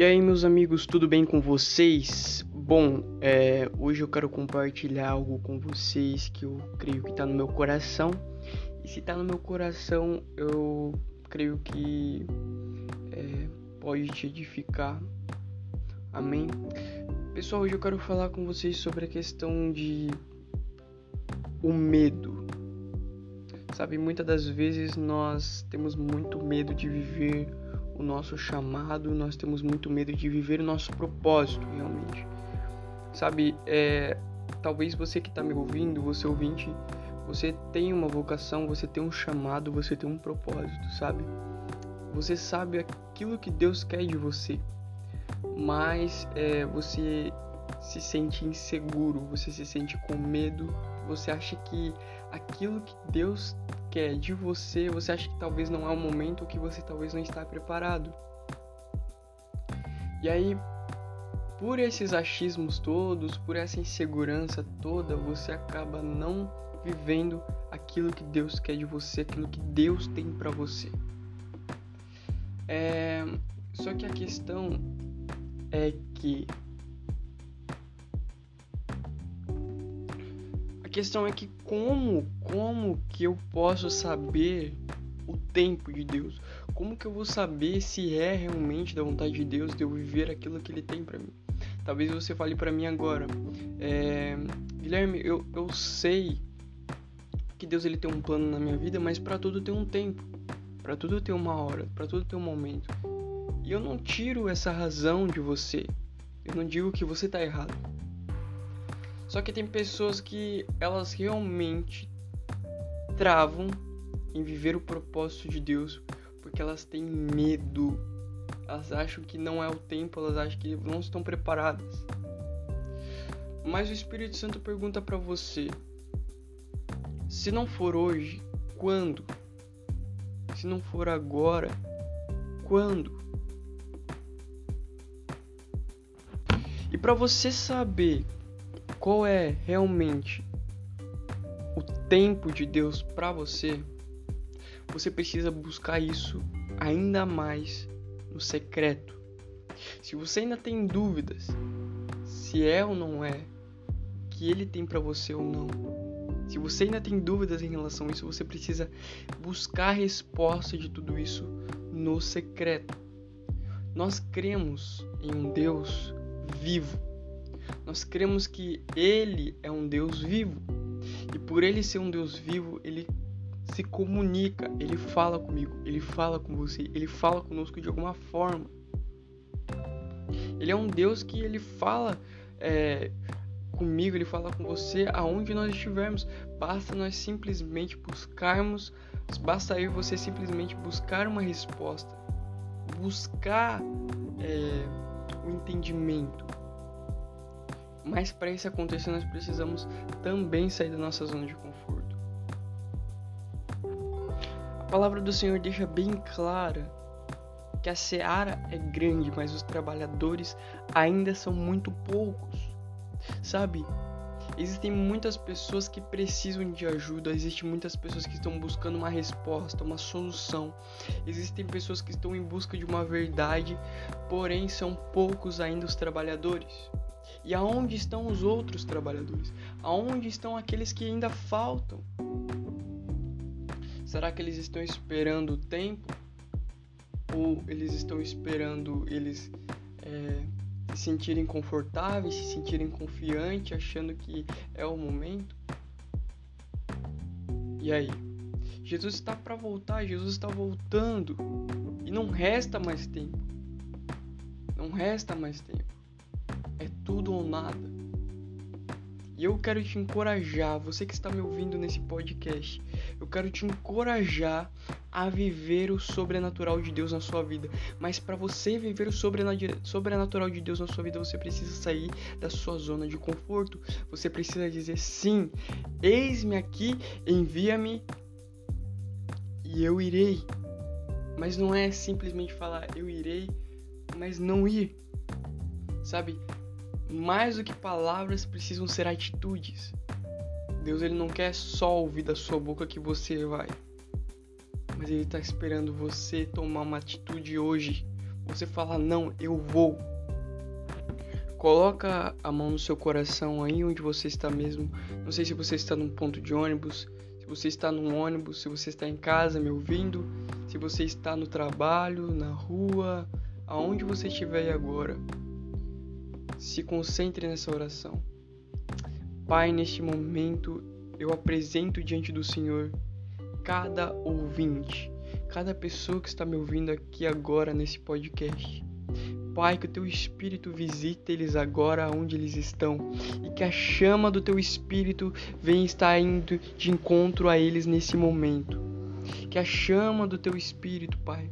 E aí, meus amigos, tudo bem com vocês? Bom, é, hoje eu quero compartilhar algo com vocês que eu creio que está no meu coração. E se está no meu coração, eu creio que é, pode te edificar. Amém? Pessoal, hoje eu quero falar com vocês sobre a questão de o medo. Sabe, muitas das vezes nós temos muito medo de viver o nosso chamado, nós temos muito medo de viver o nosso propósito realmente. Sabe, é, talvez você que está me ouvindo, você ouvinte, você tem uma vocação, você tem um chamado, você tem um propósito, sabe? Você sabe aquilo que Deus quer de você, mas é, você se sente inseguro, você se sente com medo, você acha que aquilo que Deus quer de você, você acha que talvez não é o momento ou que você talvez não está preparado. E aí, por esses achismos todos, por essa insegurança toda, você acaba não vivendo aquilo que Deus quer de você, aquilo que Deus tem para você. É... Só que a questão é que questão é que como, como que eu posso saber o tempo de Deus? Como que eu vou saber se é realmente da vontade de Deus de eu viver aquilo que Ele tem para mim? Talvez você fale para mim agora, é, Guilherme, eu, eu sei que Deus ele tem um plano na minha vida, mas para tudo tem um tempo, para tudo tem uma hora, para tudo tem um momento. E eu não tiro essa razão de você. Eu não digo que você tá errado. Só que tem pessoas que elas realmente travam em viver o propósito de Deus porque elas têm medo. Elas acham que não é o tempo, elas acham que não estão preparadas. Mas o Espírito Santo pergunta para você: se não for hoje, quando? Se não for agora, quando? E para você saber qual é realmente o tempo de Deus para você, você precisa buscar isso ainda mais no secreto. Se você ainda tem dúvidas se é ou não é que ele tem para você ou não, se você ainda tem dúvidas em relação a isso, você precisa buscar a resposta de tudo isso no secreto. Nós cremos em um Deus vivo nós cremos que Ele é um Deus vivo. E por Ele ser um Deus vivo, Ele se comunica, Ele fala comigo, Ele fala com você, Ele fala conosco de alguma forma. Ele é um Deus que Ele fala é, comigo, Ele fala com você aonde nós estivermos. Basta nós simplesmente buscarmos, basta e você simplesmente buscar uma resposta, buscar é, o entendimento mas para isso acontecer, nós precisamos também sair da nossa zona de conforto. A palavra do Senhor deixa bem clara que a seara é grande, mas os trabalhadores ainda são muito poucos. Sabe? Existem muitas pessoas que precisam de ajuda, existem muitas pessoas que estão buscando uma resposta, uma solução. Existem pessoas que estão em busca de uma verdade, porém são poucos ainda os trabalhadores. E aonde estão os outros trabalhadores? Aonde estão aqueles que ainda faltam? Será que eles estão esperando o tempo? Ou eles estão esperando eles é, se sentirem confortáveis, se sentirem confiantes, achando que é o momento? E aí? Jesus está para voltar, Jesus está voltando. E não resta mais tempo. Não resta mais tempo é tudo ou nada. E eu quero te encorajar, você que está me ouvindo nesse podcast, eu quero te encorajar a viver o sobrenatural de Deus na sua vida. Mas para você viver o sobrenatural de Deus na sua vida, você precisa sair da sua zona de conforto. Você precisa dizer sim, eis-me aqui, envia-me e eu irei. Mas não é simplesmente falar eu irei, mas não ir. Sabe? Mais do que palavras precisam ser atitudes. Deus ele não quer só ouvir da sua boca que você vai, mas ele está esperando você tomar uma atitude hoje, você fala não, eu vou. Coloca a mão no seu coração aí onde você está mesmo. Não sei se você está num ponto de ônibus, se você está num ônibus, se você está em casa me ouvindo, se você está no trabalho, na rua, aonde você estiver agora. Se concentre nessa oração. Pai, neste momento eu apresento diante do Senhor cada ouvinte, cada pessoa que está me ouvindo aqui agora nesse podcast. Pai, que o teu espírito visite eles agora onde eles estão e que a chama do teu espírito venha estar indo de encontro a eles nesse momento. Que a chama do teu espírito, Pai,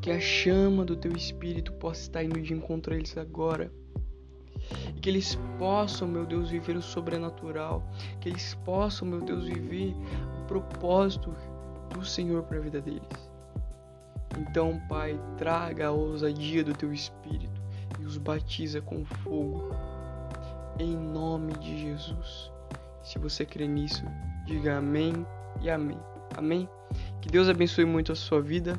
que a chama do teu espírito possa estar indo de encontro a eles agora. E que eles possam, meu Deus, viver o sobrenatural. Que eles possam, meu Deus, viver o propósito do Senhor para a vida deles. Então, Pai, traga a ousadia do teu espírito e os batiza com fogo. Em nome de Jesus. Se você crê nisso, diga amém e amém. Amém? Que Deus abençoe muito a sua vida